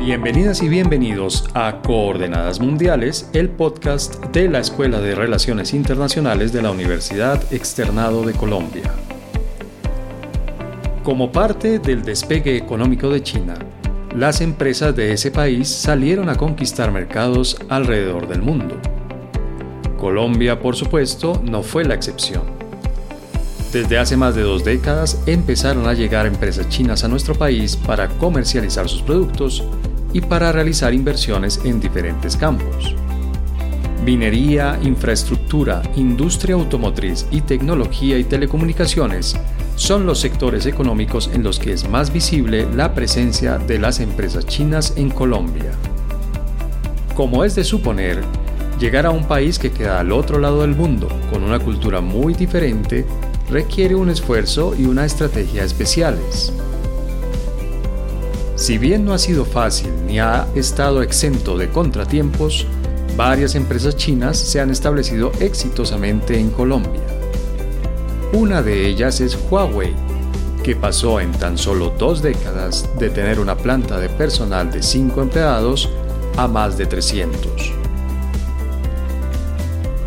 Bienvenidas y bienvenidos a Coordenadas Mundiales, el podcast de la Escuela de Relaciones Internacionales de la Universidad Externado de Colombia. Como parte del despegue económico de China, las empresas de ese país salieron a conquistar mercados alrededor del mundo. Colombia, por supuesto, no fue la excepción. Desde hace más de dos décadas empezaron a llegar empresas chinas a nuestro país para comercializar sus productos y para realizar inversiones en diferentes campos. Minería, infraestructura, industria automotriz y tecnología y telecomunicaciones son los sectores económicos en los que es más visible la presencia de las empresas chinas en Colombia. Como es de suponer, llegar a un país que queda al otro lado del mundo, con una cultura muy diferente, requiere un esfuerzo y una estrategia especiales. Si bien no ha sido fácil ni ha estado exento de contratiempos, varias empresas chinas se han establecido exitosamente en Colombia. Una de ellas es Huawei, que pasó en tan solo dos décadas de tener una planta de personal de 5 empleados a más de 300.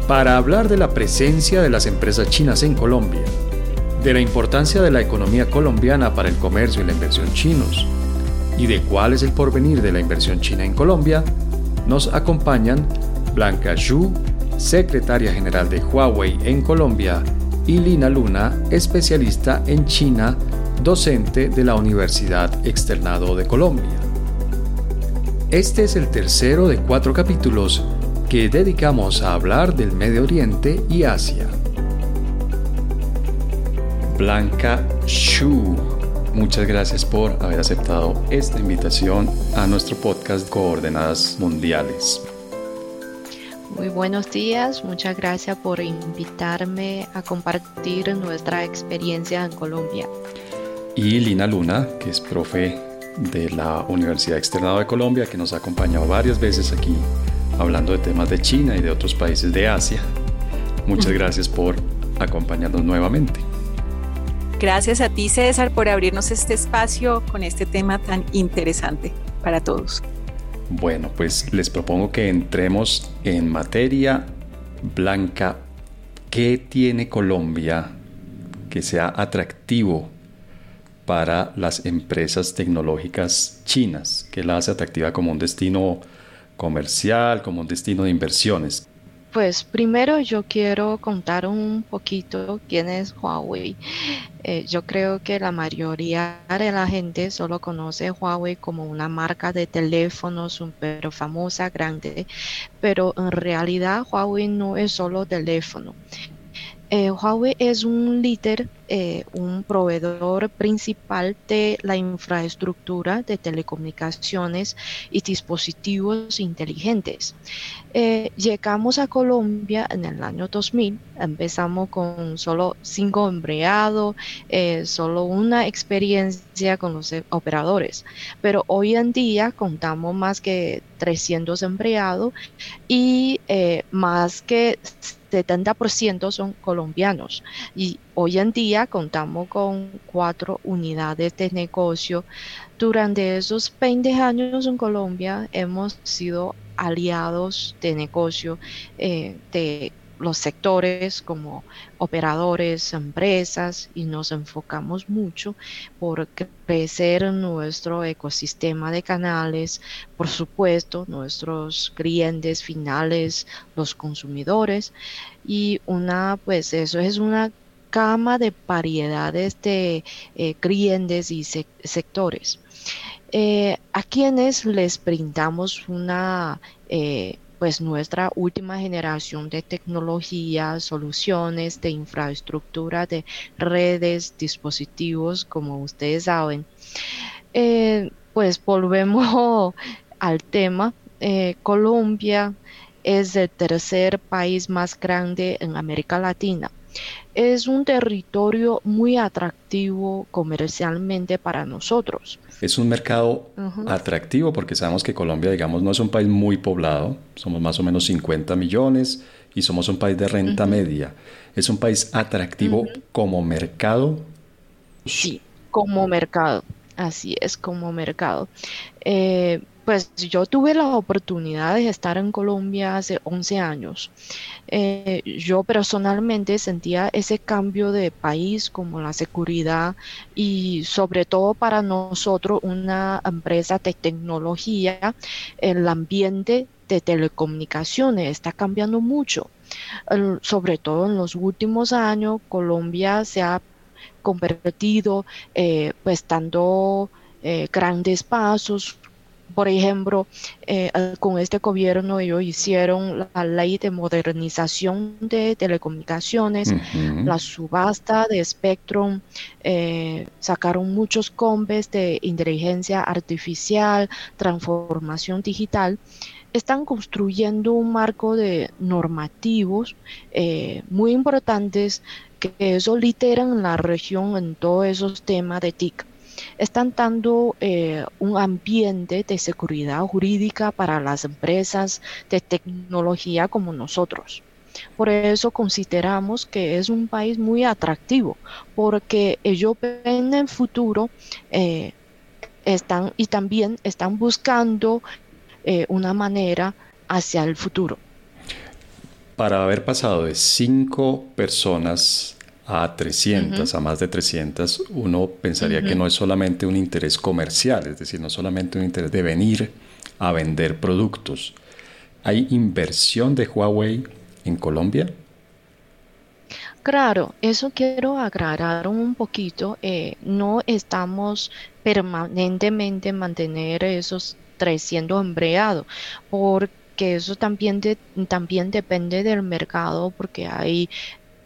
Para hablar de la presencia de las empresas chinas en Colombia, de la importancia de la economía colombiana para el comercio y la inversión chinos, y de cuál es el porvenir de la inversión china en Colombia, nos acompañan Blanca Xu, secretaria general de Huawei en Colombia, y Lina Luna, especialista en China, docente de la Universidad Externado de Colombia. Este es el tercero de cuatro capítulos que dedicamos a hablar del Medio Oriente y Asia. Blanca Xu Muchas gracias por haber aceptado esta invitación a nuestro podcast Coordenadas Mundiales. Muy buenos días, muchas gracias por invitarme a compartir nuestra experiencia en Colombia. Y Lina Luna, que es profe de la Universidad Externado de Colombia, que nos ha acompañado varias veces aquí hablando de temas de China y de otros países de Asia. Muchas gracias por acompañarnos nuevamente. Gracias a ti, César, por abrirnos este espacio con este tema tan interesante para todos. Bueno, pues les propongo que entremos en materia blanca. ¿Qué tiene Colombia que sea atractivo para las empresas tecnológicas chinas? ¿Qué la hace atractiva como un destino comercial, como un destino de inversiones? Pues primero yo quiero contar un poquito quién es Huawei. Eh, yo creo que la mayoría de la gente solo conoce Huawei como una marca de teléfonos súper famosa, grande, pero en realidad Huawei no es solo teléfono. Eh, Huawei es un líder, eh, un proveedor principal de la infraestructura de telecomunicaciones y dispositivos inteligentes. Eh, llegamos a Colombia en el año 2000, empezamos con solo cinco empleados, solo una experiencia con los operadores, pero hoy en día contamos más que 300 empleados y más que 70% son colombianos y hoy en día contamos con cuatro unidades de negocio. Durante esos 20 años en Colombia hemos sido aliados de negocio eh, de los sectores como operadores, empresas y nos enfocamos mucho por crecer nuestro ecosistema de canales, por supuesto, nuestros clientes finales, los consumidores y una, pues eso es una gama de variedades de eh, clientes y sectores. Eh, a quienes les brindamos una eh, pues nuestra última generación de tecnología, soluciones de infraestructura, de redes, dispositivos, como ustedes saben. Eh, pues volvemos al tema. Eh, Colombia es el tercer país más grande en América Latina. Es un territorio muy atractivo comercialmente para nosotros es un mercado atractivo porque sabemos que Colombia, digamos, no es un país muy poblado, somos más o menos 50 millones y somos un país de renta media. ¿Es un país atractivo como mercado? Sí, como mercado, así es como mercado. Eh, pues yo tuve la oportunidad de estar en Colombia hace 11 años. Eh, yo personalmente sentía ese cambio de país como la seguridad y sobre todo para nosotros una empresa de tecnología, el ambiente de telecomunicaciones está cambiando mucho. sobre todo en los últimos años, Colombia se ha convertido eh, pues dando eh, grandes pasos por ejemplo, eh, con este gobierno ellos hicieron la ley de modernización de telecomunicaciones, la subasta de Spectrum, eh, sacaron muchos combes de inteligencia artificial, transformación digital. Están construyendo un marco de normativos eh, muy importantes que eso literan la región en todos esos temas de TIC están dando eh, un ambiente de seguridad jurídica para las empresas de tecnología como nosotros. Por eso consideramos que es un país muy atractivo, porque ellos ven el futuro eh, están, y también están buscando eh, una manera hacia el futuro. Para haber pasado de cinco personas a 300, a más de 300, uno pensaría que no es solamente un interés comercial, es decir, no solamente un interés de venir a vender productos. ¿Hay inversión de Huawei en Colombia? Claro, eso quiero aclarar un poquito. Eh, no estamos permanentemente mantener esos 300 empleados, porque eso también, también depende del mercado, porque hay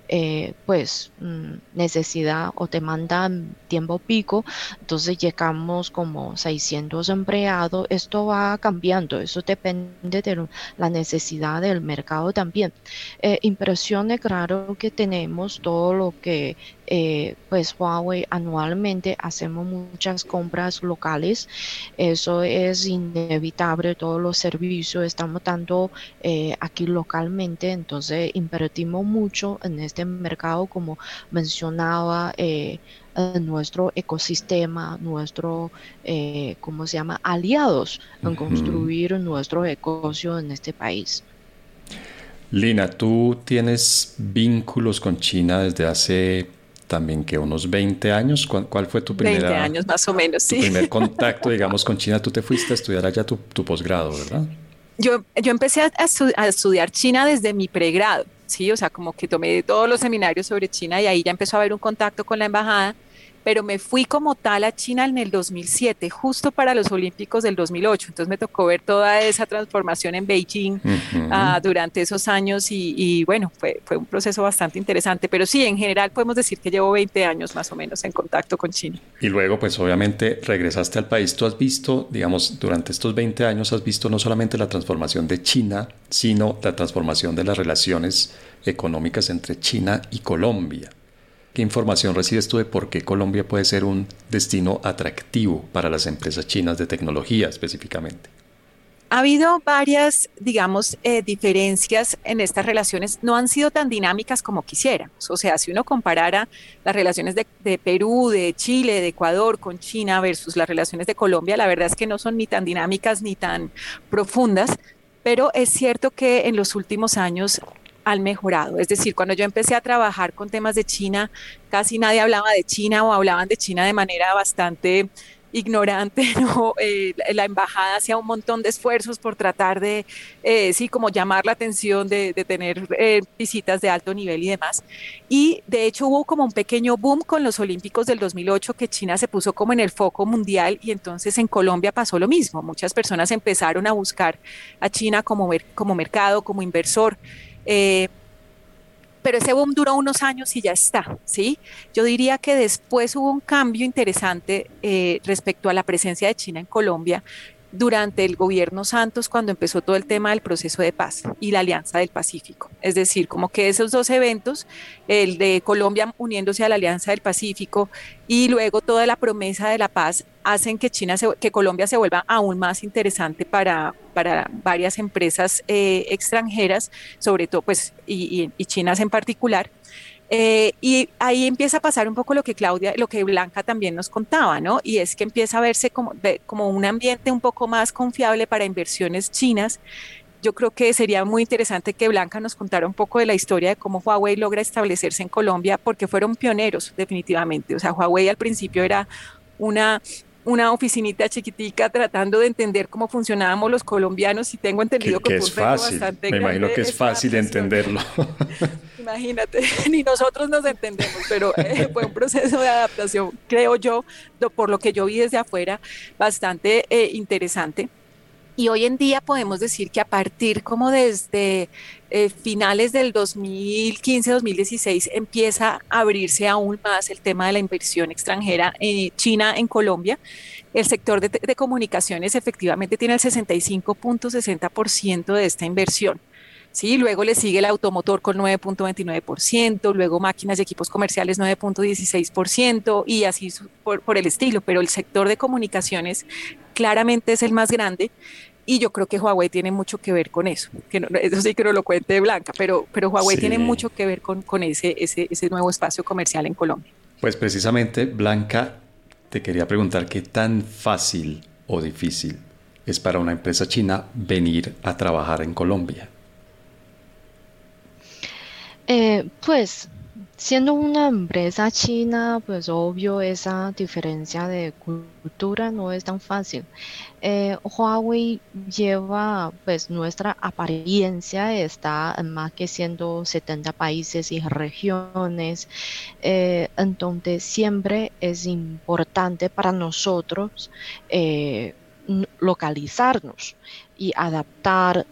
eh, pues mm, necesidad o demanda tiempo pico, entonces llegamos como 600 empleados, esto va cambiando, eso depende de la necesidad del mercado también. Eh, impresiones, claro que tenemos todo lo que eh, pues Huawei anualmente hacemos muchas compras locales, eso es inevitable, todos los servicios estamos dando eh, aquí localmente, entonces invertimos mucho en este mercado como mencionaba. Eh, en nuestro ecosistema, nuestro, ¿cómo se llama?, aliados en construir nuestro negocio en este país. Lina, tú tienes vínculos con China desde hace también que unos 20 años. ¿Cuál, fue tu primera, 20 años más o menos, sí. Tu primer contacto, digamos, con China? Tú te fuiste a estudiar allá tu, tu posgrado, ¿verdad? Yo, yo empecé a, a, estudiar China desde mi pregrado, ¿sí? O sea, como que tomé todos los seminarios sobre China y ahí ya empezó a haber un contacto con la embajada pero me fui como tal a China en el 2007, justo para los Olímpicos del 2008. Entonces me tocó ver toda esa transformación en Beijing ah, durante esos años y, bueno, fue, fue un proceso bastante interesante. Pero sí, en general podemos decir que llevo 20 años más o menos en contacto con China. Y luego, pues obviamente regresaste al país. Tú has visto, digamos, durante estos 20 años has visto no solamente la transformación de China, sino la transformación de las relaciones económicas entre China y Colombia. ¿Qué información recibes tú de por qué Colombia puede ser un destino atractivo para las empresas chinas de tecnología específicamente? Ha habido varias, digamos, eh, diferencias en estas relaciones. No han sido tan dinámicas como quisiéramos. O sea, si uno comparara las relaciones de, de, Perú, de Chile, de Ecuador con China versus las relaciones de Colombia, la verdad es que no son ni tan dinámicas ni tan profundas. Pero es cierto que en los últimos años han mejorado. Es decir, cuando yo empecé a trabajar con temas de China, casi nadie hablaba de China o hablaban de China de manera bastante ignorante, ¿no? Eh, la embajada hacía un montón de esfuerzos por tratar de, eh, sí, como llamar la atención, de, tener eh, visitas de alto nivel y demás. Y de hecho hubo como un pequeño boom con los Olímpicos del 2008 que China se puso como en el foco mundial y entonces en Colombia pasó lo mismo. Muchas personas empezaron a buscar a China como, como mercado, como inversor. Eh, pero ese boom duró unos años y ya está, ¿sí? Yo diría que después hubo un cambio interesante eh, respecto a la presencia de China en Colombia durante el gobierno Santos cuando empezó todo el tema del proceso de paz y la Alianza del Pacífico. Es decir, como que esos dos eventos, el de Colombia uniéndose a la Alianza del Pacífico y luego toda la promesa de la paz, hacen que, China que Colombia se vuelva aún más interesante para, para varias empresas eh, extranjeras, sobre todo pues y, chinas en particular. Eh, y ahí empieza a pasar un poco lo que Claudia, lo que Blanca también nos contaba, ¿no? Y es que empieza a verse como, como un ambiente un poco más confiable para inversiones chinas. Yo creo que sería muy interesante que Blanca nos contara un poco de la historia de cómo Huawei logra establecerse en Colombia, porque fueron pioneros definitivamente. O sea, Huawei al principio era una una oficinita chiquitica tratando de entender cómo funcionábamos los colombianos y tengo entendido que, es fácil. Me imagino que es fácil entenderlo. Imagínate, ni nosotros nos entendemos, pero eh, fue un proceso de adaptación, creo yo, por lo que yo vi desde afuera, bastante eh, interesante. Y hoy en día podemos decir que a partir como desde eh, finales del 2015-2016 empieza a abrirse aún más el tema de la inversión extranjera en China en Colombia. El sector de, comunicaciones efectivamente tiene el 65.60% de esta inversión. ¿sí? Luego le sigue el automotor con 9.29%, luego máquinas y equipos comerciales 9.16% y así por, por, el estilo, pero el sector de comunicaciones claramente es el más grande y yo creo que Huawei tiene mucho que ver con eso. Que eso sí que no lo cuente Blanca, pero, pero Huawei tiene mucho que ver con, con ese, ese, ese nuevo espacio comercial en Colombia. Pues precisamente, Blanca, te quería preguntar qué tan fácil o difícil es para una empresa china venir a trabajar en Colombia. Eh, pues Siendo una empresa china, pues obvio esa diferencia de cultura no es tan fácil. Eh, Huawei lleva, pues nuestra apariencia está en más que 170 países y regiones, eh, entonces siempre es importante para nosotros eh, localizarnos y adaptar,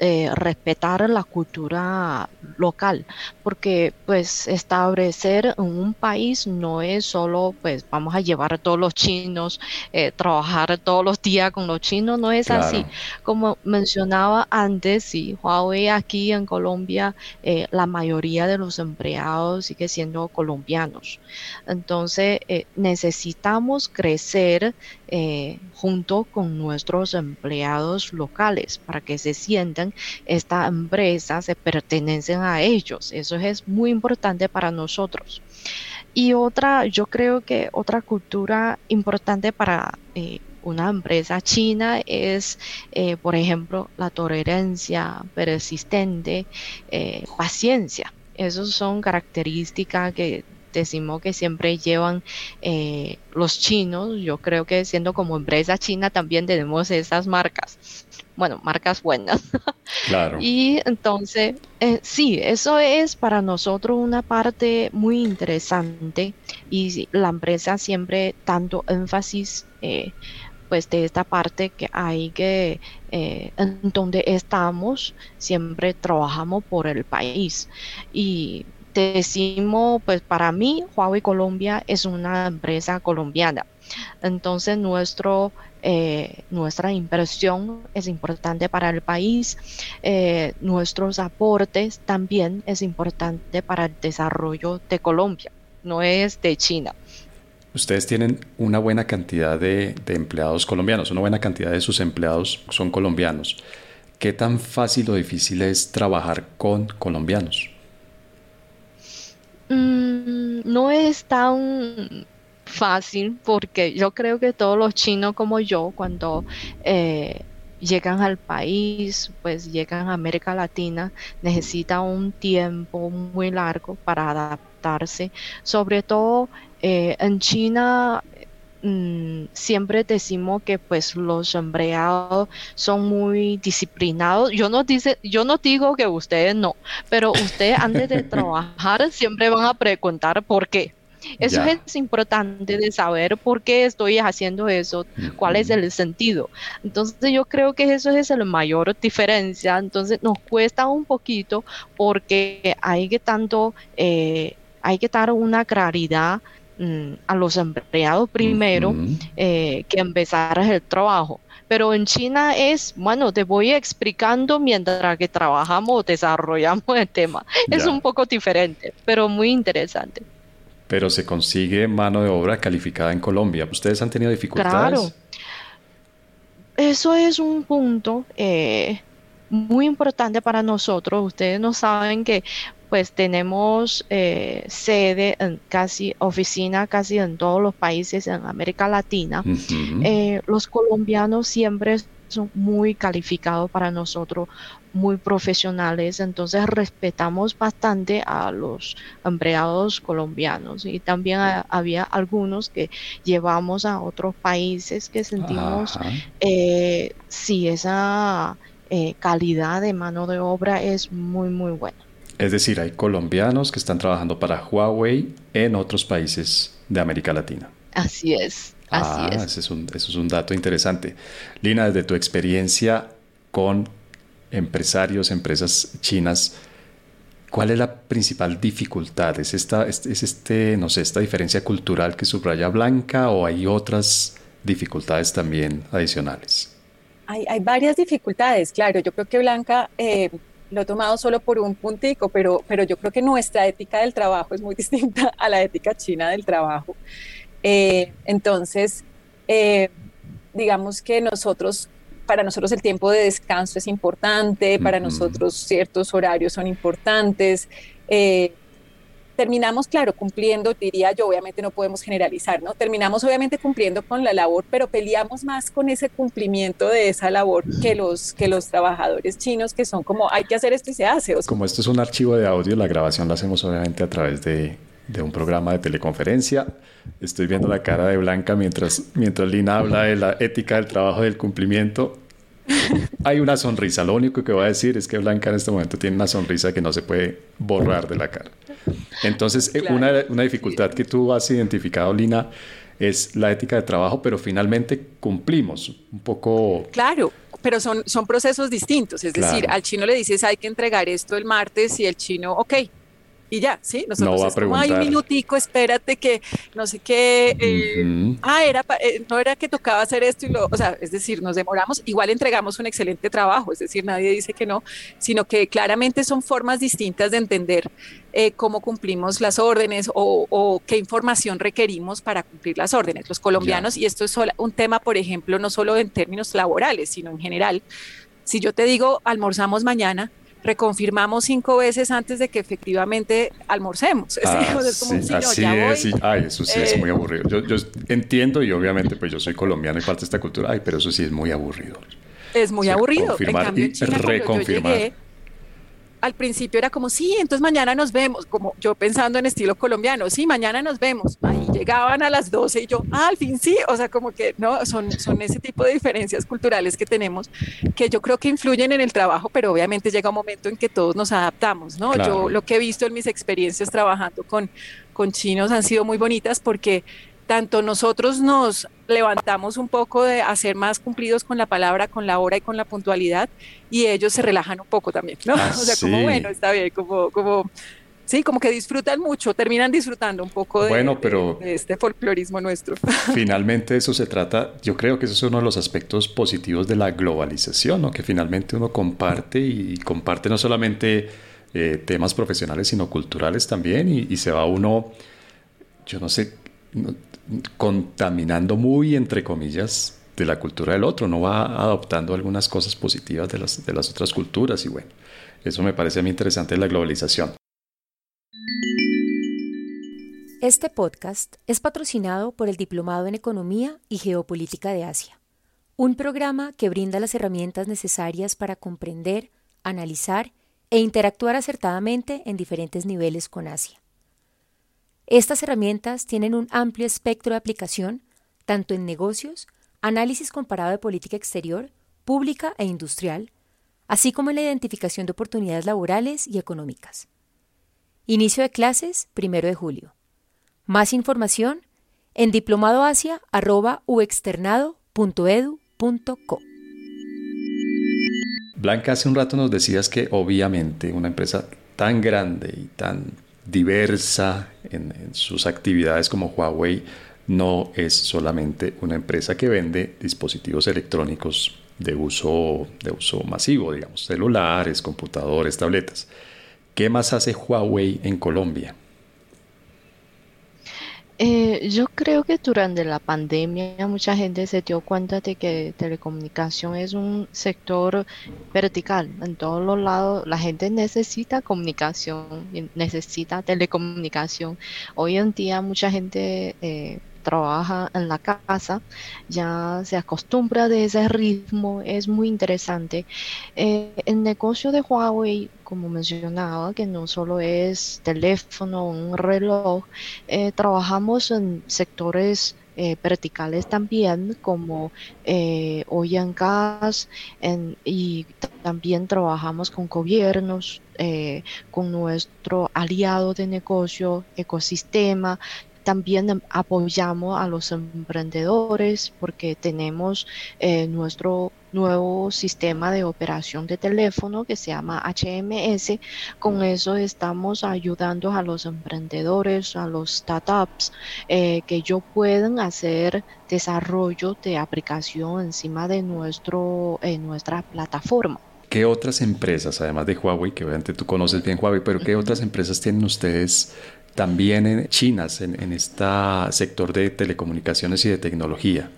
eh, respetar la cultura local, porque pues establecer un país no es solo pues vamos a llevar a todos los chinos, eh, trabajar todos los días con los chinos, no es así. Como mencionaba antes, sí, Huawei aquí en Colombia, eh, la mayoría de los empleados sigue siendo colombianos. Entonces necesitamos crecer junto con nuestros empleados locales para que se sientan esta empresa se pertenecen a ellos. Eso es muy importante para nosotros. Y otra, yo creo que otra cultura importante para eh, una empresa china es, eh, por ejemplo, la tolerancia persistente, eh, paciencia. Esas son características que decimos que siempre llevan eh, los chinos. Yo creo que siendo como empresa china también tenemos esas marcas. Bueno, marcas buenas. Claro. y entonces, eh, sí, eso es para nosotros una parte muy interesante y la empresa siempre tanto énfasis eh, pues de esta parte que hay que en donde estamos siempre trabajamos por el país y decimos, pues para mí, Huawei Colombia es una empresa colombiana. Entonces, nuestro, eh, nuestra inversión es importante para el país. Eh, nuestros aportes también es importante para el desarrollo de Colombia, no es de China. Ustedes tienen una buena cantidad de, de empleados colombianos, una buena cantidad de sus empleados son colombianos. ¿Qué tan fácil o difícil es trabajar con colombianos? Mm, no es tan fácil porque yo creo que todos los chinos como yo, cuando eh, llegan al país, pues llegan a América Latina, necesitan un tiempo muy largo para adaptarse. Sobre todo eh, en China Mm, siempre decimos que pues los empleados son muy disciplinados. Yo no dice, yo no digo que ustedes no, pero ustedes antes de trabajar siempre van a preguntar por qué. Eso es importante de saber por qué estoy haciendo eso, cuál es el sentido. Entonces yo creo que eso es la mayor diferencia. Entonces nos cuesta un poquito porque hay que tanto, eh, hay que dar una claridad Mm, a los empleados primero eh, que empezar el trabajo. Pero en China es, bueno, te voy explicando mientras que trabajamos, desarrollamos el tema. Es un poco diferente, pero muy interesante. Pero se consigue mano de obra calificada en Colombia. ¿Ustedes han tenido dificultades? Claro. Eso es un punto eh, muy importante para nosotros. Ustedes no saben que pues tenemos eh, sede en casi, oficina casi en todos los países en América Latina. Eh, los colombianos siempre son muy calificados para nosotros, muy profesionales, entonces respetamos bastante a los empleados colombianos y también había algunos que llevamos a otros países que sentimos eh, si esa eh, calidad de mano de obra es muy muy buena. Es decir, hay colombianos que están trabajando para Huawei en otros países de América Latina. Así es. Así ah, es. Ese es un, eso es un dato interesante. Lina, desde tu experiencia con empresarios, empresas chinas, ¿cuál es la principal dificultad? ¿Es esta, es, este, no sé, esta diferencia cultural que subraya Blanca o hay otras dificultades también adicionales? Hay, hay varias dificultades, claro. Yo creo que Blanca eh, lo he tomado solo por un puntico, pero, pero yo creo que nuestra ética del trabajo es muy distinta a la ética china del trabajo. Eh, entonces, eh, digamos que nosotros para nosotros el tiempo de descanso es importante, para nosotros ciertos horarios son importantes. Eh, terminamos, claro, cumpliendo, diría yo, obviamente no podemos generalizar, ¿no? Terminamos obviamente cumpliendo con la labor, pero peleamos más con ese cumplimiento de esa labor que los, que los trabajadores chinos, que son como, hay que hacer esto y se hace. como esto es un archivo de audio, la grabación la hacemos obviamente a través de, de un programa de teleconferencia. Estoy viendo la cara de Blanca mientras, mientras Lina habla de la ética del trabajo del cumplimiento. Hay una sonrisa. Lo único que voy a decir es que Blanca en este momento tiene una sonrisa que no se puede borrar de la cara. Entonces, eh, una, una dificultad que tú has identificado, Lina, es la ética de trabajo, pero finalmente cumplimos un poco. Claro, pero son, son procesos distintos. Es decir, al chino le dices hay que entregar esto el martes y el chino, ok, y ya, ¿sí? Nosotros no va a preguntar. un minutico, espérate que no sé qué, eh, ah, era, eh, no era que tocaba hacer esto y lo, o sea, es decir, nos demoramos, igual entregamos un excelente trabajo, es decir, nadie dice que no, sino que claramente son formas distintas de entender eh, cómo cumplimos las órdenes o, qué información requerimos para cumplir las órdenes. Los colombianos, y esto es un tema, por ejemplo, no solo en términos laborales, sino en general, si yo te digo almorzamos mañana, reconfirmamos cinco veces antes de que efectivamente almorcemos. Ah, es como sí, así es, ay, eso sí es muy eh, aburrido. Yo, yo, entiendo y obviamente pues yo soy colombiano y parte de esta cultura, ay, pero eso sí es muy aburrido. Es muy aburrido. Confirmar en cambio, y reconfirmar al principio era como, sí, entonces mañana nos vemos, como yo pensando en estilo colombiano, sí, mañana nos vemos. Ahí llegaban a las 12 y yo, ah, al fin sí, o sea, como que no, son, son ese tipo de diferencias culturales que tenemos que yo creo que influyen en el trabajo, pero obviamente llega un momento en que todos nos adaptamos, ¿no? Yo lo que he visto en mis experiencias trabajando con, con chinos han sido muy bonitas porque tanto nosotros nos levantamos un poco de hacer más cumplidos con la palabra, con la hora y con la puntualidad, y ellos se relajan un poco también, ¿no? Ah, o sea, como bueno, está bien, como, como, sí, como que disfrutan mucho, terminan disfrutando un poco de, bueno, pero este folclorismo nuestro. Finalmente eso se trata, yo creo que eso es uno de los aspectos positivos de la globalización, ¿no? Que finalmente uno comparte y comparte no solamente eh, temas profesionales, sino culturales también, y, y se va uno, yo no sé, contaminando muy, entre comillas, de la cultura del otro, no va adoptando algunas cosas positivas de las, de las otras culturas y bueno, eso me parece a mí interesante la globalización. Este podcast es patrocinado por el Diplomado en Economía y Geopolítica de Asia, un programa que brinda las herramientas necesarias para comprender, analizar e interactuar acertadamente en diferentes niveles con Asia. Estas herramientas tienen un amplio espectro de aplicación, tanto en negocios, análisis comparado de política exterior, pública e industrial, así como en la identificación de oportunidades laborales y económicas. Inicio de clases, primero de julio. Más información en diplomadoasia.uexternado.edu.co. Blanca, hace un rato nos decías que obviamente una empresa tan grande y tan diversa en, sus actividades como Huawei no es solamente una empresa que vende dispositivos electrónicos de uso, de uso masivo, digamos, celulares, computadores, tabletas. ¿Qué más hace Huawei en Colombia? Eh, yo creo que durante la pandemia mucha gente se dio cuenta de que telecomunicación es un sector vertical. En todos los lados la gente necesita comunicación, necesita telecomunicación. Hoy en día mucha gente eh, trabaja en la casa, ya se acostumbra de ese ritmo, es muy interesante. Eh, el negocio de Huawei, como mencionaba, que no solo es teléfono, un reloj, eh, trabajamos en sectores eh, verticales también, como eh, hoy en gas, y también trabajamos con gobiernos, con nuestro aliado de negocio, ecosistema, también apoyamos a los emprendedores porque tenemos eh, nuestro nuevo sistema de operación de teléfono que se llama HMS. Con eso estamos ayudando a los emprendedores, a los startups, eh, que ellos puedan hacer desarrollo de aplicación encima de nuestro, eh, nuestra plataforma. ¿Qué otras empresas, además de Huawei, que obviamente tú conoces bien Huawei, pero qué otras empresas tienen ustedes también en chinas en, este sector de telecomunicaciones y de tecnología?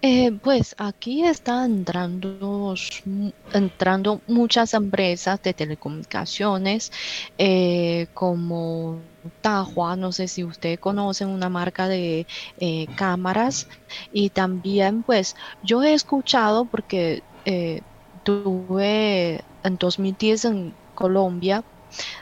Eh, pues aquí están entrando, entrando muchas empresas de telecomunicaciones eh, como Tahua, no sé si ustedes conocen una marca de eh, cámaras y también pues yo he escuchado porque tuve en 2010 en Colombia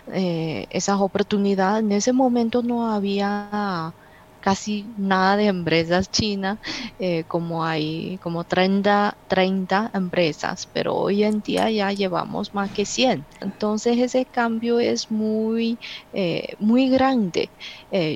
eh, esas oportunidades. En ese momento no había casi nada de empresas chinas, eh, como hay como 30, 30 empresas, pero hoy en día ya llevamos más que 100. Entonces ese cambio es muy, eh, muy grande.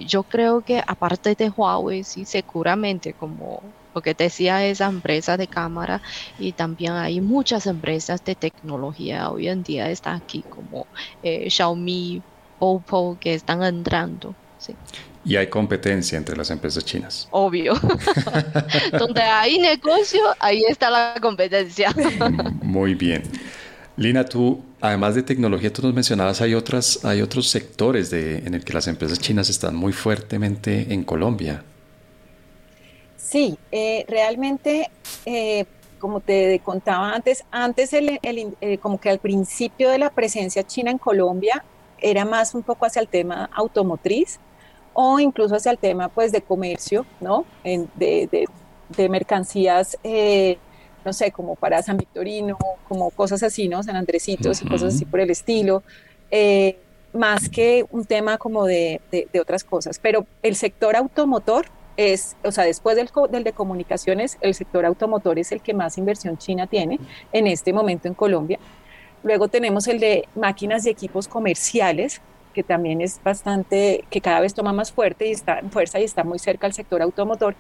yo creo que aparte de Huawei, sí, seguramente como porque decía esa empresa de cámara y también hay muchas empresas de tecnología hoy en día está aquí como eh, Xiaomi, Oppo que están entrando. Y hay competencia entre las empresas chinas. Obvio. Donde hay negocio, ahí está la competencia. Muy bien. Lina, tú, además de tecnología, tú nos mencionabas, hay, otras, hay otros sectores de, en el que las empresas chinas están muy fuertemente en Colombia. Sí, eh, realmente, eh, como te contaba antes, antes el, eh, como que al principio de la presencia china en Colombia era más un poco hacia el tema automotriz o incluso hacia el tema pues de comercio, ¿no? de, mercancías, no sé, como para San Victorino, como cosas así, ¿no? San Andresitos y cosas así por el estilo. más que un tema como de, de otras cosas. Pero el sector automotor es, o sea, después del, de comunicaciones, el sector automotor es el que más inversión china tiene en este momento en Colombia. Luego tenemos el de máquinas y equipos comerciales, que también es bastante, que cada vez toma más fuerte y está fuerza y está muy cerca al sector automotor.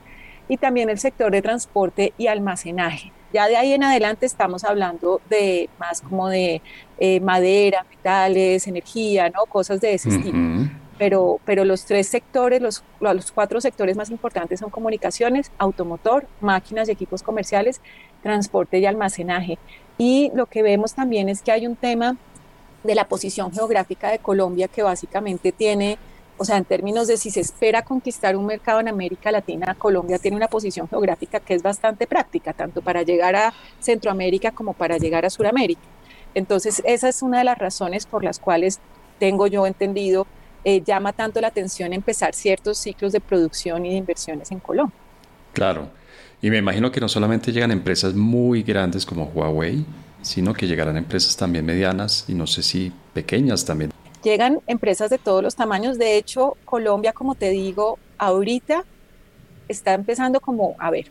Y también el sector de transporte y almacenaje. Ya de ahí en adelante estamos hablando de más como de eh, madera, metales, energía, ¿no? Cosas de ese estilo pero, pero los tres sectores, los, los cuatro sectores más importantes son comunicaciones, automotor, máquinas y equipos comerciales, transporte y almacenaje. Y lo que vemos también es que hay un tema de la posición geográfica de Colombia que básicamente tiene, o sea, en términos de si se espera conquistar un mercado en América Latina, Colombia tiene una posición geográfica que es bastante práctica, tanto para llegar a Centroamérica como para llegar a Sudamérica. Entonces, esa es una de las razones por las cuales tengo yo entendido eh, llama tanto la atención empezar ciertos ciclos de producción y de inversiones en Colombia. Claro, y me imagino que no solamente llegan empresas muy grandes como Huawei, sino que llegarán empresas también medianas y no sé si pequeñas también. Llegan empresas de todos los tamaños, de hecho Colombia, como te digo, ahorita está empezando como, a ver,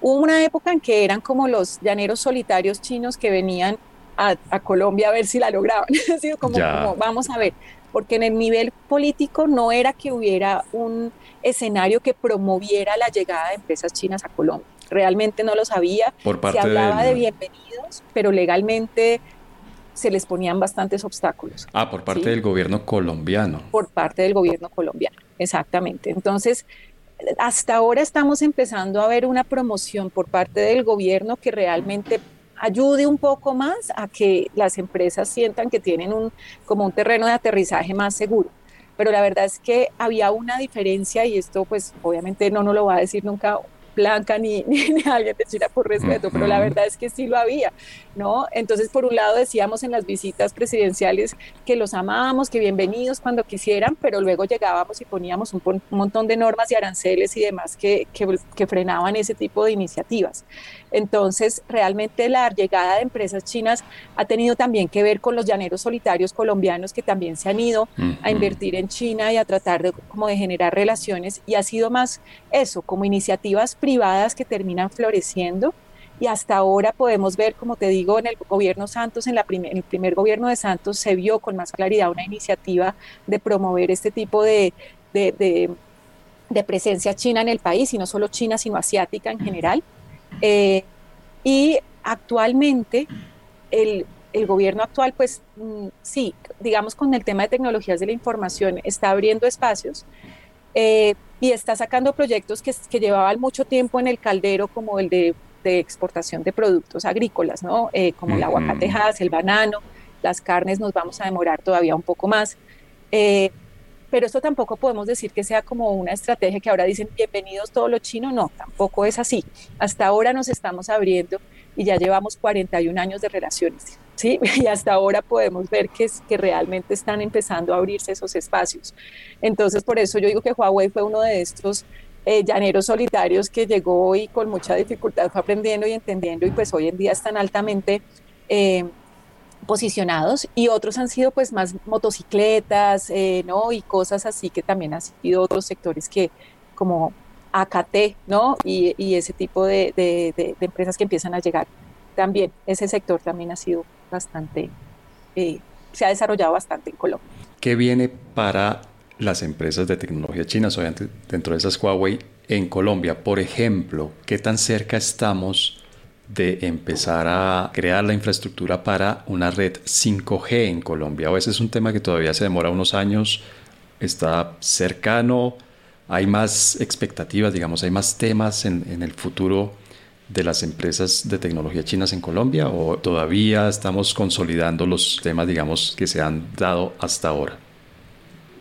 hubo una época en que eran como los llaneros solitarios chinos que venían a, Colombia a ver si la lograban, como, como vamos a ver, porque en el nivel político no era que hubiera un escenario que promoviera la llegada de empresas chinas a Colombia. Realmente no lo sabía. Por parte se hablaba de bienvenidos, pero legalmente se les ponían bastantes obstáculos. Ah, por parte del gobierno colombiano. Por parte del gobierno colombiano, exactamente. Entonces, hasta ahora estamos empezando a ver una promoción por parte del gobierno que realmente ayude un poco más a que las empresas sientan que tienen un, como un terreno de aterrizaje más seguro. pero la verdad es que había una diferencia y esto pues obviamente no nos lo va a decir nunca Blanca ni, ni, alguien de China por respeto, pero la verdad es que sí lo había, ¿no? Entonces, por un lado decíamos en las visitas presidenciales que los amábamos, que bienvenidos cuando quisieran, pero luego llegábamos y poníamos un, montón de normas y aranceles y demás que, que, frenaban ese tipo de iniciativas. Entonces, realmente la llegada de empresas chinas ha tenido también que ver con los llaneros solitarios colombianos que también se han ido a invertir en China y a tratar de, como de generar relaciones. Y ha sido más eso, como iniciativas privadas que terminan floreciendo. Y hasta ahora podemos ver, como te digo, en el gobierno Santos, en, la el primer gobierno de Santos se vio con más claridad una iniciativa de promover este tipo de, de, de, presencia china en el país, y no solo china, sino asiática en general. Eh, y actualmente el, el, gobierno actual, pues mm, sí, digamos con el tema de tecnologías de la información, está abriendo espacios. Eh, y está sacando proyectos que, que, llevaban mucho tiempo en el caldero, como el de, de exportación de productos agrícolas, ¿no? Eh, como el aguacatejas, el banano, las carnes nos vamos a demorar todavía un poco más. Eh, pero esto tampoco podemos decir que sea como una estrategia que ahora dicen bienvenidos todos los chinos, no, tampoco es así. Hasta ahora nos estamos abriendo y ya llevamos 41 años de relaciones. ¿sí? Y hasta ahora podemos ver que, es, que realmente están empezando a abrirse esos espacios. Entonces, por eso yo digo que Huawei fue uno de estos eh, llaneros solitarios que llegó y con mucha dificultad fue aprendiendo y entendiendo y pues hoy en día están altamente eh, posicionados y otros han sido pues más motocicletas, eh, ¿no? Y cosas así que también han sido otros sectores que como AKT, ¿no? Y, y ese tipo de, de, de, empresas que empiezan a llegar también, ese sector también ha sido bastante, eh, se ha desarrollado bastante en Colombia. ¿Qué viene para las empresas de tecnología chinas, obviamente dentro de esas Huawei, en Colombia? Por ejemplo, ¿qué tan cerca estamos de empezar a crear la infraestructura para una red 5G en Colombia? O ese es un tema que todavía se demora unos años, está cercano, hay más expectativas, digamos, hay más temas en, el futuro de las empresas de tecnología chinas en Colombia o todavía estamos consolidando los temas, digamos, que se han dado hasta ahora?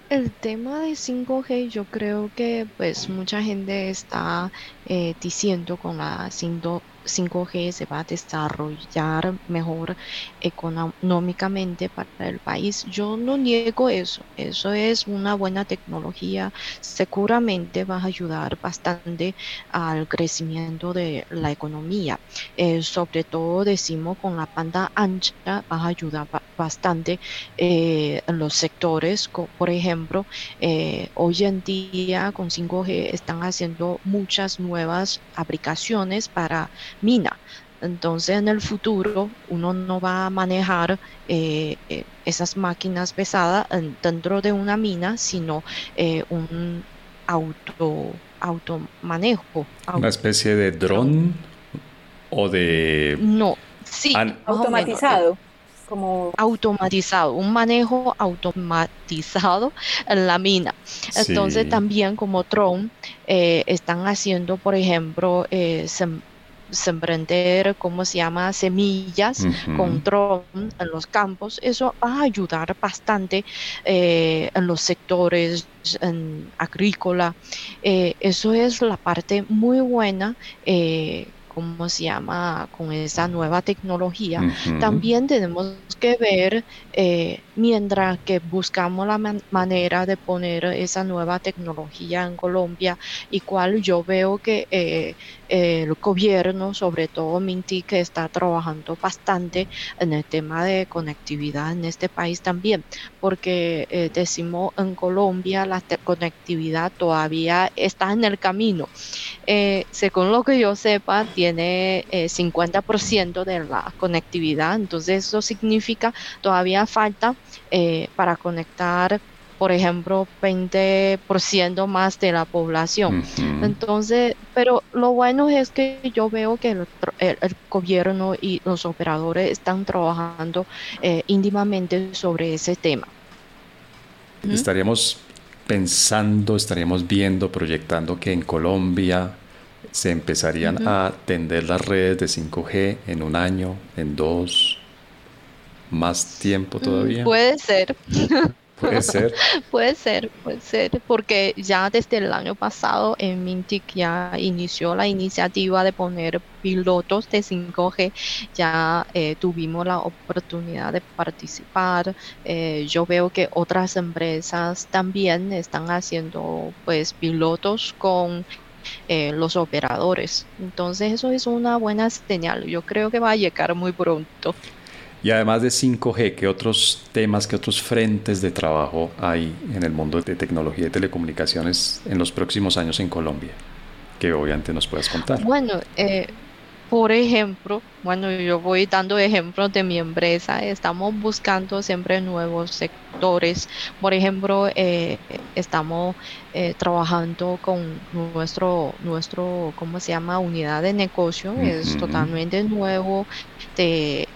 El tema de 5G yo creo que pues mucha gente está eh, diciendo con la 5G se va a desarrollar mejor económicamente para el país. Yo no niego eso. Eso es una buena tecnología. Seguramente va a ayudar bastante al crecimiento de la economía. Eh, sobre todo decimos con la banda ancha va a ayudar bastante eh, los sectores. Por ejemplo, eh, hoy en día con 5G están haciendo muchas nuevas aplicaciones para mina. Entonces en el futuro uno no va a manejar eh, eh, esas máquinas pesadas dentro de una mina, sino eh, un auto automanejo. Una especie de dron o de... No, sí. automatizado. Como... automatizado, un manejo automatizado en la mina. Entonces también como drone están haciendo, por ejemplo, sembrender, ¿cómo se llama? Semillas con dron en los campos. Eso va a ayudar bastante eh, en los sectores en agrícola. Eh, eso es la parte muy buena. Eh, ¿cómo se llama? Con esa nueva tecnología. También tenemos que ver, mientras que buscamos la manera de poner esa nueva tecnología en Colombia, y cual yo veo que el gobierno, sobre todo Minty, que está trabajando bastante en el tema de conectividad en este país también, porque eh, decimos en Colombia la conectividad todavía está en el camino. Eh, según lo que yo sepa, tiene 50% eh, de la conectividad, entonces eso significa todavía falta para conectar por ejemplo, 20% más de la población. Entonces, pero lo bueno es que yo veo que el, gobierno y los operadores están trabajando eh, íntimamente sobre ese tema. Estaríamos pensando, estaríamos viendo, proyectando que en Colombia se empezarían a atender las redes de 5G en un año, en dos, más tiempo mm, todavía. Puede ser. Puede ser. puede ser, puede ser, porque ya desde el año pasado en Mintic ya inició la iniciativa de poner pilotos de 5G, ya eh, tuvimos la oportunidad de participar. Eh, yo veo que otras empresas también están haciendo pues pilotos con eh, los operadores. Entonces eso es una buena señal. Yo creo que va a llegar muy pronto. Y además de 5G, ¿qué otros temas, qué otros frentes de trabajo hay en el mundo de tecnología y telecomunicaciones en los próximos años en Colombia? Que obviamente nos puedas contar. Bueno, eh, por ejemplo, bueno, yo voy dando ejemplos de mi empresa. Estamos buscando siempre nuevos sectores. Por ejemplo, eh, estamos eh, trabajando con nuestro, nuestro, ¿cómo se llama? Unidad de negocio. Es totalmente nuevo. De,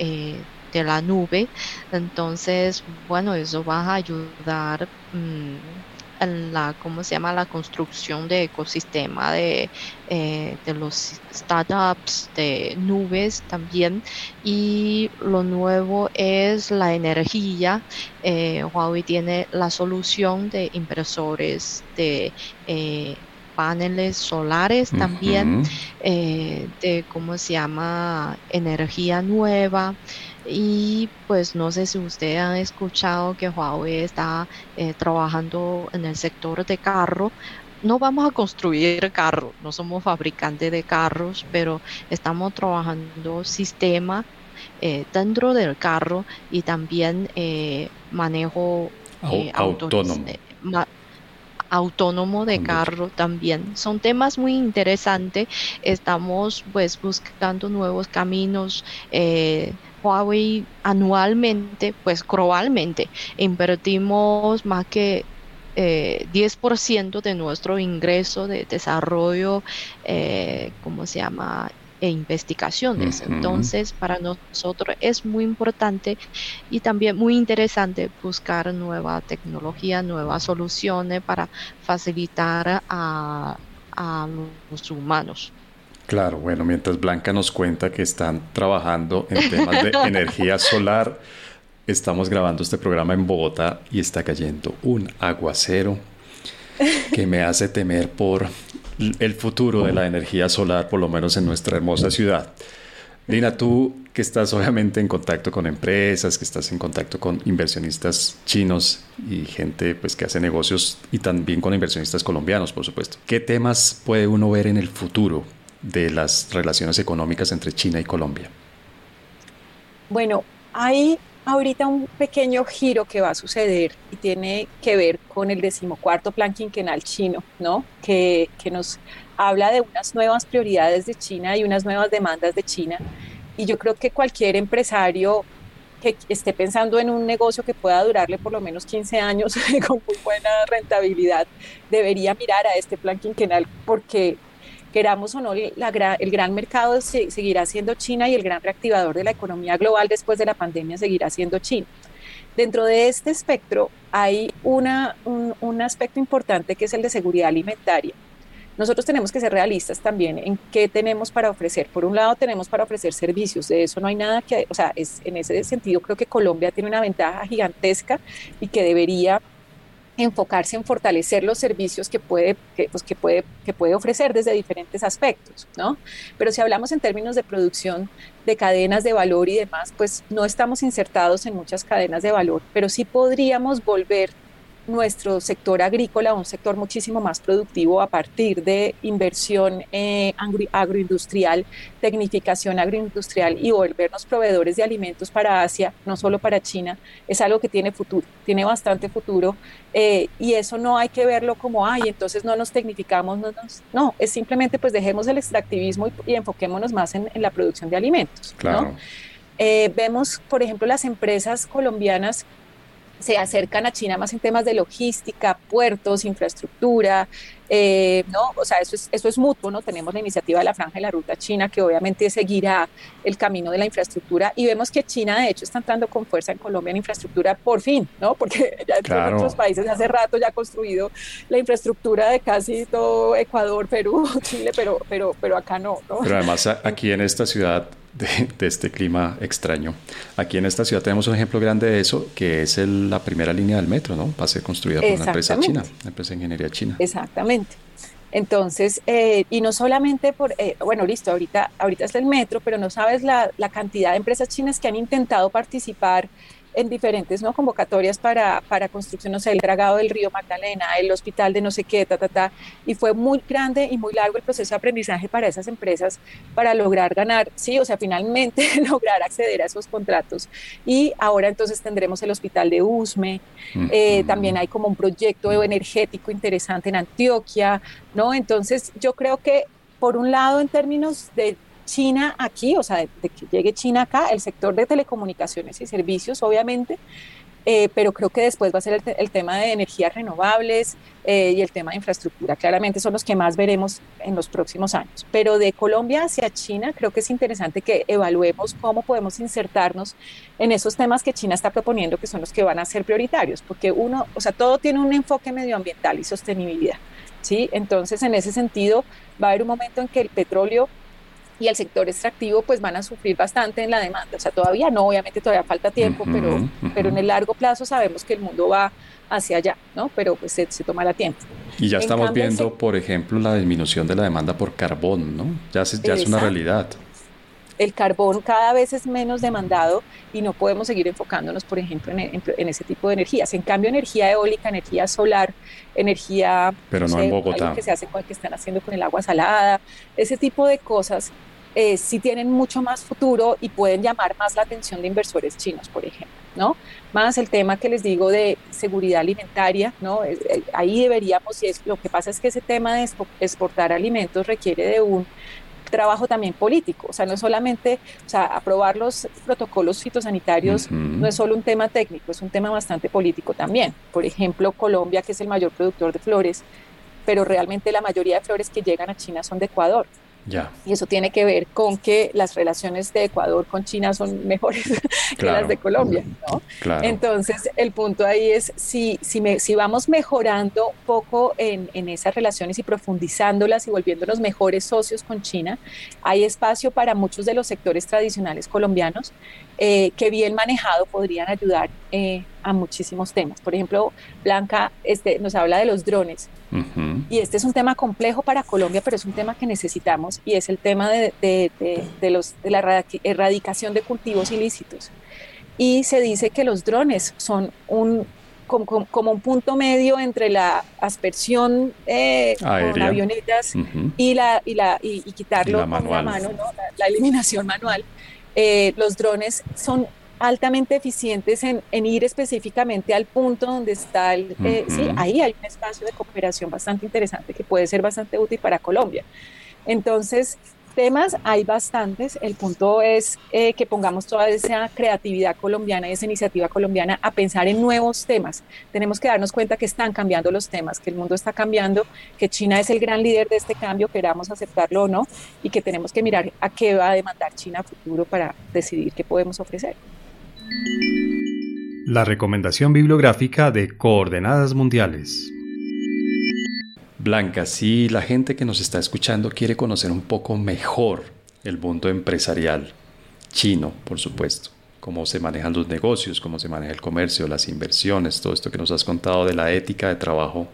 de la nube. Entonces, bueno, eso va a ayudar mm, en la, ¿cómo se llama? La construcción de ecosistema de, eh, de los startups, de nubes también. Y lo nuevo es la energía. Eh, Huawei tiene la solución de impresores de eh, paneles solares también, de cómo se llama energía nueva. Y pues no sé si ustedes han escuchado que Huawei está eh, trabajando en el sector de carro. No vamos a construir carros, no somos fabricantes de carros, pero estamos trabajando sistema eh, dentro del carro y también eh, manejo autónomo autónomo de carro también. Son temas muy interesantes. Estamos pues buscando nuevos caminos. Huawei anualmente, pues globalmente, invertimos más que eh, 10% de nuestro ingreso de desarrollo, eh, ¿cómo se llama? e investigaciones. Entonces, para nosotros es muy importante y también muy interesante buscar nueva tecnología, nuevas soluciones para facilitar a, a los humanos. Claro, bueno, mientras Blanca nos cuenta que están trabajando en temas de energía solar, estamos grabando este programa en Bogotá y está cayendo un aguacero que me hace temer por el futuro de la energía solar, por lo menos en nuestra hermosa ciudad. Lina, tú que estás obviamente en contacto con empresas, que estás en contacto con inversionistas chinos y gente pues, que hace negocios y también con inversionistas colombianos, por supuesto. ¿Qué temas puede uno ver en el futuro de las relaciones económicas entre China y Colombia? Bueno, hay ahorita un pequeño giro que va a suceder y tiene que ver con el decimocuarto plan quinquenal chino, ¿no? Que, que nos habla de unas nuevas prioridades de China y unas nuevas demandas de China. Y yo creo que cualquier empresario que esté pensando en un negocio que pueda durarle por lo menos 15 años con muy buena rentabilidad, debería mirar a este plan quinquenal porque queramos o no, la, el gran mercado seguirá siendo China y el gran reactivador de la economía global después de la pandemia seguirá siendo China. Dentro de este espectro hay una, un, un aspecto importante que es el de seguridad alimentaria. Nosotros tenemos que ser realistas también en qué tenemos para ofrecer. Por un lado, tenemos para ofrecer servicios, de eso no hay nada que, o sea, es, en ese sentido creo que Colombia tiene una ventaja gigantesca y que debería enfocarse en fortalecer los servicios que puede, que, pues, que, puede, que puede ofrecer desde diferentes aspectos, ¿no? Pero si hablamos en términos de producción de cadenas de valor y demás, pues no estamos insertados en muchas cadenas de valor, pero sí podríamos volver nuestro sector agrícola, un sector muchísimo más productivo a partir de inversión eh, agroindustrial, tecnificación agroindustrial y volvernos proveedores de alimentos para Asia, no solo para China, es algo que tiene futuro, tiene bastante futuro eh, y eso no hay que verlo como, ay, entonces no nos tecnificamos, no, no es simplemente pues dejemos el extractivismo y, enfoquémonos más en, la producción de alimentos. Eh, vemos, por ejemplo, las empresas colombianas se acercan a China más en temas de logística, puertos, infraestructura, eh, ¿no? O sea, eso es, eso es mutuo, ¿no? Tenemos la iniciativa de la Franja de la Ruta China que obviamente seguirá el camino de la infraestructura y vemos que China de hecho está entrando con fuerza en Colombia en infraestructura por fin, ¿no? Porque ya en otros países hace rato ya ha construido la infraestructura de casi todo Ecuador, Perú, Chile, pero, pero, pero acá no, ¿no? Pero además aquí en esta ciudad de, este clima extraño. Aquí en esta ciudad tenemos un ejemplo grande de eso, que es la primera línea del metro, ¿no? Va a ser construida por una empresa china, una empresa de ingeniería china. Exactamente. Entonces, eh, y no solamente por, eh, bueno, listo, ahorita, ahorita es el metro, pero no sabes la, la, cantidad de empresas chinas que han intentado participar en diferentes ¿no? convocatorias para, para construcción, no sé, el dragado del río Magdalena, el hospital de no sé qué, ta, ta, ta, y fue muy grande y muy largo el proceso de aprendizaje para esas empresas para lograr ganar, sí, o sea, finalmente lograr acceder a esos contratos. Y ahora entonces tendremos el hospital de Usme, eh, también hay como un proyecto energético interesante en Antioquia, ¿no? Entonces yo creo que por un lado en términos de China aquí, o sea, de, que llegue China acá, el sector de telecomunicaciones y servicios, obviamente, eh, pero creo que después va a ser el, tema de energías renovables eh, y el tema de infraestructura. Claramente son los que más veremos en los próximos años. Pero de Colombia hacia China, creo que es interesante que evaluemos cómo podemos insertarnos en esos temas que China está proponiendo, que son los que van a ser prioritarios, porque uno, o sea, todo tiene un enfoque medioambiental y sostenibilidad. ¿sí? Entonces, en ese sentido, va a haber un momento en que el petróleo y el sector extractivo pues van a sufrir bastante en la demanda. O sea, todavía no, obviamente todavía falta tiempo, pero, pero en el largo plazo sabemos que el mundo va hacia allá, ¿no? Pero pues se, se tomará tiempo. Y ya estamos viendo, por ejemplo, la disminución de la demanda por carbón, ¿no? Ya, ya es una realidad. El carbón cada vez es menos demandado y no podemos seguir enfocándonos, por ejemplo, en, en, ese tipo de energías. En cambio, energía eólica, energía solar, energía... Pero no, en Bogotá. que se hace con que están haciendo con el agua salada, ese tipo de cosas eh, sí tienen mucho más futuro y pueden llamar más la atención de inversores chinos, por ejemplo, ¿no? Más el tema que les digo de seguridad alimentaria, ¿no? Eh, ahí deberíamos, y es, lo que pasa es que ese tema de exportar alimentos requiere de un trabajo también político, o sea, no es solamente, o sea, aprobar los protocolos fitosanitarios no es solo un tema técnico, es un tema bastante político también. Por ejemplo, Colombia, que es el mayor productor de flores, pero realmente la mayoría de flores que llegan a China son de Ecuador. Y eso tiene que ver con que las relaciones de Ecuador con China son mejores que las de Colombia, ¿no? Entonces, el punto ahí es si, si, me, si vamos mejorando un poco en, en, esas relaciones y profundizándolas y volviéndonos mejores socios con China, hay espacio para muchos de los sectores tradicionales colombianos eh, que bien manejado podrían ayudar eh, a muchísimos temas. Por ejemplo, Blanca este, nos habla de los drones. Y este es un tema complejo para Colombia, pero es un tema que necesitamos y es el tema de, de, de, los, de la erradicación de cultivos ilícitos. Y se dice que los drones son un, como, un punto medio entre la aspersión eh, con avionetas y, la, y, la, y, quitarlo la con la mano, la, eliminación manual. Eh, los drones son altamente eficientes en, ir específicamente al punto donde está el... Eh, sí, ahí hay un espacio de cooperación bastante interesante que puede ser bastante útil para Colombia. Entonces, temas hay bastantes. El punto es eh, que pongamos toda esa creatividad colombiana y esa iniciativa colombiana a pensar en nuevos temas. Tenemos que darnos cuenta que están cambiando los temas, que el mundo está cambiando, que China es el gran líder de este cambio, queramos aceptarlo o no, y que tenemos que mirar a qué va a demandar China a futuro para decidir qué podemos ofrecer. La recomendación bibliográfica de Coordenadas Mundiales. Blanca, si la gente que nos está escuchando quiere conocer un poco mejor el mundo empresarial chino, por supuesto, cómo se manejan los negocios, cómo se maneja el comercio, las inversiones, todo esto que nos has contado de la ética de trabajo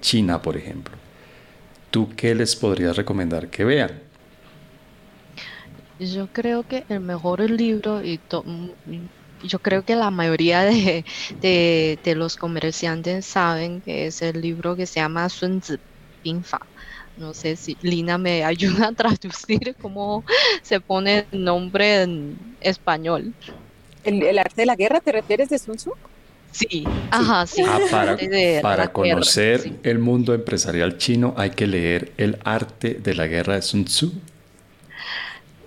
china, por ejemplo. ¿Tú qué les podrías recomendar que vean? Yo creo que el mejor libro, y yo creo que la mayoría de, de, los comerciantes saben que es el libro que se llama Sun Tzu no sé si Lina me ayuda a traducir cómo se pone el nombre en español. ¿El, arte de la guerra te refieres de Sun Tzu? Sí, ajá, sí. Ah, para, conocer el mundo empresarial chino hay que leer El arte de la guerra de Sun Tzu.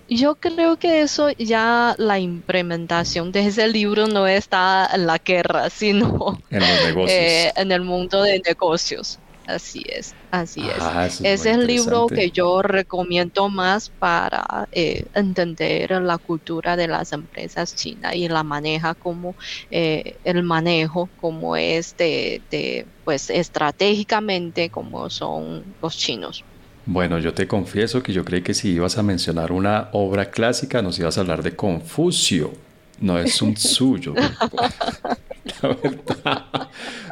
Yo creo que eso ya la implementación de ese libro no está en la guerra, sino en, los negocios. Eh, en el mundo de negocios. Así es, así es. Ah, Ese es el libro que yo recomiendo más para eh, entender la cultura de las empresas chinas y la maneja como eh, el manejo como es de, pues estratégicamente como son los chinos. Bueno, yo te confieso que yo creí que si ibas a mencionar una obra clásica nos ibas a hablar de Confucio. No es un suyo. La verdad.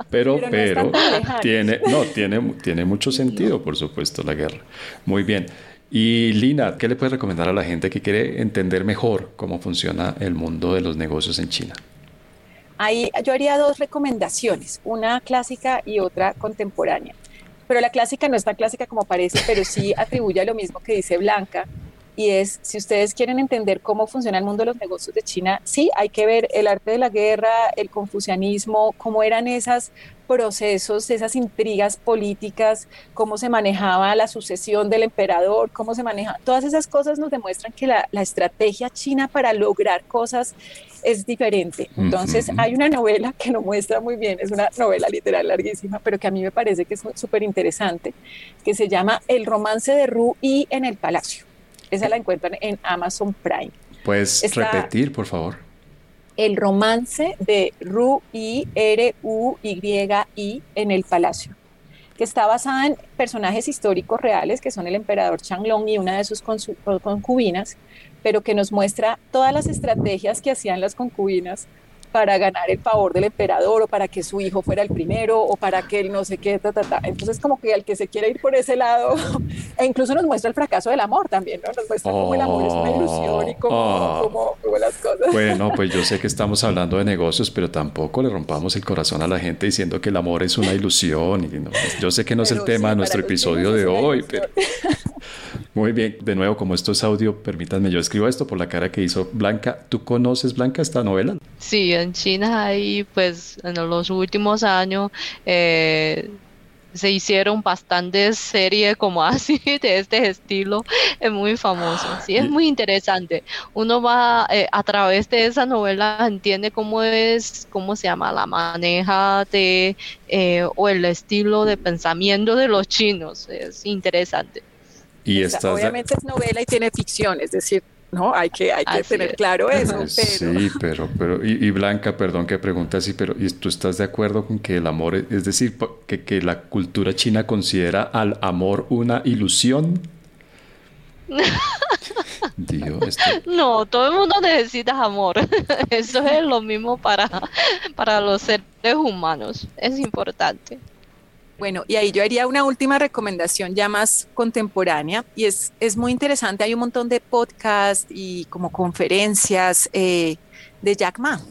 Pero, pero, tiene, no, tiene, tiene mucho sentido, por supuesto, la guerra. Muy bien. Y Lina, ¿qué le puedes recomendar a la gente que quiere entender mejor cómo funciona el mundo de los negocios en China? Ahí yo haría dos recomendaciones, una clásica y otra contemporánea. Pero la clásica no es tan clásica como parece, pero sí atribuye a lo mismo que dice Blanca, y es, si ustedes quieren entender cómo funciona el mundo de los negocios de China, sí, hay que ver el arte de la guerra, el confucianismo, cómo eran esos procesos, esas intrigas políticas, cómo se manejaba la sucesión del emperador, cómo se maneja, todas esas cosas nos demuestran que la, la estrategia china para lograr cosas es diferente. Entonces, hay una novela que lo muestra muy bien, es una novela literal larguísima, pero que a mí me parece que es súper interesante, que se llama El romance de Ru y en el palacio. Esa la encuentran en Amazon Prime. ¿Puedes repetir, por favor? El romance de Ru y R U Y I en el palacio, que está basada en personajes históricos reales que son el emperador Changlong y una de sus concubinas, pero que nos muestra todas las estrategias que hacían las concubinas para ganar el favor del emperador o para que su hijo fuera el primero o para que él no sé qué, ta, ta, ta. Entonces como que al que se quiere ir por ese lado, e incluso nos muestra el fracaso del amor también, ¿no? Nos muestra cómo el amor es una ilusión y cómo, oh. las cosas. Bueno, pues yo sé que estamos hablando de negocios, pero tampoco le rompamos el corazón a la gente diciendo que el amor es una ilusión. Y no, yo sé que no es el tema de nuestro episodio de hoy, pero... Muy bien, de nuevo, como esto es audio, permítanme, yo escribo esto por la cara que hizo Blanca. ¿Tú conoces, Blanca, esta novela? Sí, en China hay, pues, en los últimos años eh, se hicieron bastantes series como así, de este estilo, es muy famoso, sí, es muy interesante. Uno va eh, a través de esa novela, entiende cómo es, cómo se llama, la maneja de, eh, o el estilo de pensamiento de los chinos, es interesante. Y obviamente es novela y tiene ficción, es decir, no, hay que, hay que tener claro eso. Pero... Sí, pero, pero y, Blanca, perdón que pregunta así, pero ¿y ¿tú estás de acuerdo con que el amor, es decir, que, que la cultura china considera al amor una ilusión? Dios, No, todo el mundo necesita amor. Eso es lo mismo para, para los seres humanos. Es importante. Bueno, y ahí yo haría una última recomendación ya más contemporánea y es, es muy interesante, hay un montón de podcasts y como conferencias eh, de Jack Ma,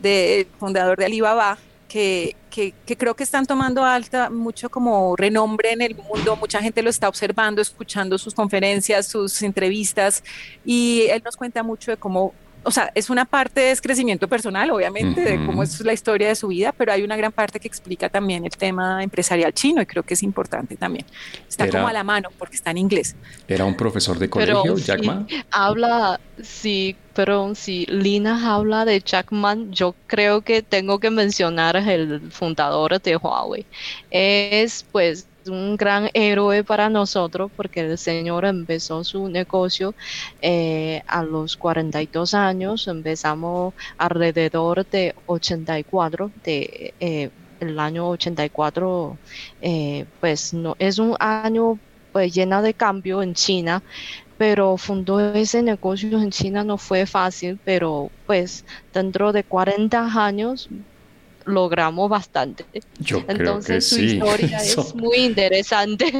de, fundador de Alibaba, que, que, que, creo que están tomando alta mucho como renombre en el mundo, mucha gente lo está observando, escuchando sus conferencias, sus entrevistas y él nos cuenta mucho de cómo o sea, es una parte es crecimiento personal, obviamente, de cómo es la historia de su vida, pero hay una gran parte que explica también el tema empresarial chino y creo que es importante también. Está como a la mano porque está en inglés. ¿Era un profesor de colegio, Jack Ma? habla, sí, pero si Lina habla de Jack Ma, yo creo que tengo que mencionar el fundador de Huawei. Es pues un gran héroe para nosotros porque el señor empezó su negocio eh, a los 42 años, empezamos alrededor de 84, de, eh, el año 84, eh, pues no es un año pues lleno de cambio en China, pero fundó ese negocio en China no fue fácil, pero pues dentro de 40 años logramos bastante. Yo Entonces su historia es muy interesante.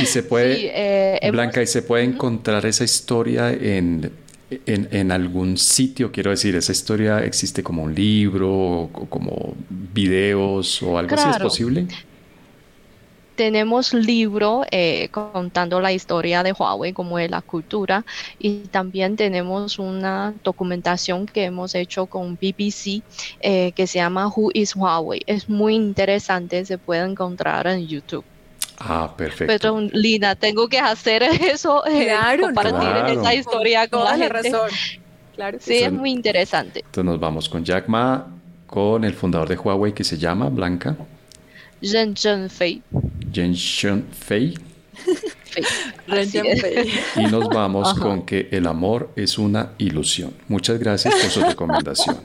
Y se puede, eh, Blanca, y se puede encontrar esa historia en, en, algún sitio, quiero decir, esa historia existe como un libro, o como videos o algo así, ¿es posible? Tenemos libro eh, contando la historia de Huawei como de la cultura y también tenemos una documentación que hemos hecho con BBC eh, que se llama Who is Huawei. Es muy interesante, se puede encontrar en YouTube. Ah, perfecto. Pero Lina, tengo que hacer eso, eh, compartir esa historia con, la, razón. Claro sí, es muy interesante. Entonces nos vamos con Jack Ma, con el fundador de Huawei que se llama Blanca. Fei. y nos vamos con que el amor es una ilusión. Muchas gracias por sus recomendaciones.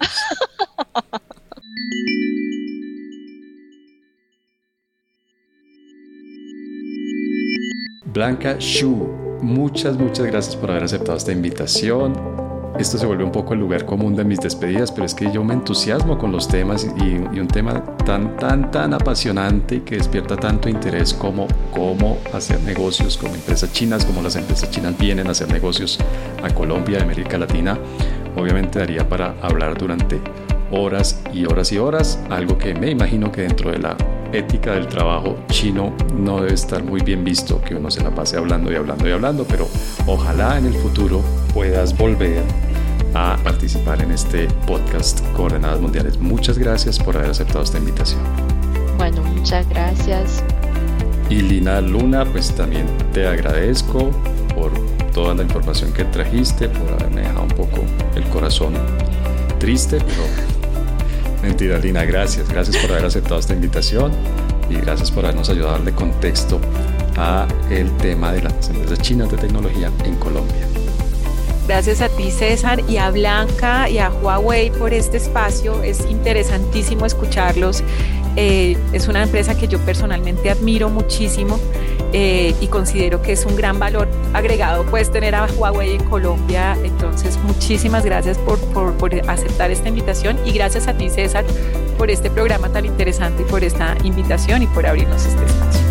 Blanca Shu, muchas, muchas gracias por haber aceptado esta invitación. Esto se vuelve un poco el lugar común de mis despedidas, pero es que yo me entusiasmo con los temas y, un tema tan, tan, tan apasionante y que despierta tanto interés como cómo hacer negocios con empresas chinas, como las empresas chinas vienen a hacer negocios a Colombia, a América Latina. Obviamente daría para hablar durante horas y horas y horas, algo que me imagino que dentro de la ética del trabajo chino no debe estar muy bien visto que uno se la pase hablando y hablando y hablando, pero ojalá en el futuro puedas volver a participar en este podcast Coordenadas Mundiales. Muchas gracias por haber aceptado esta invitación. Bueno, muchas gracias. Y Lina Luna, pues también te agradezco por toda la información que trajiste, por haberme dejado un poco el corazón triste, pero Mentira, Lina, gracias. Gracias por haber aceptado esta invitación y gracias por habernos ayudado a darle contexto a el tema de las empresas chinas de tecnología en Colombia. Gracias a ti, César, y a Blanca y a Huawei por este espacio. Es interesantísimo escucharlos. Eh, es una empresa que yo personalmente admiro muchísimo eh, y considero que es un gran valor agregado pues tener a Huawei en Colombia. Entonces, muchísimas gracias por, por aceptar esta invitación y gracias a ti, César, por este programa tan interesante y por esta invitación y por abrirnos este espacio.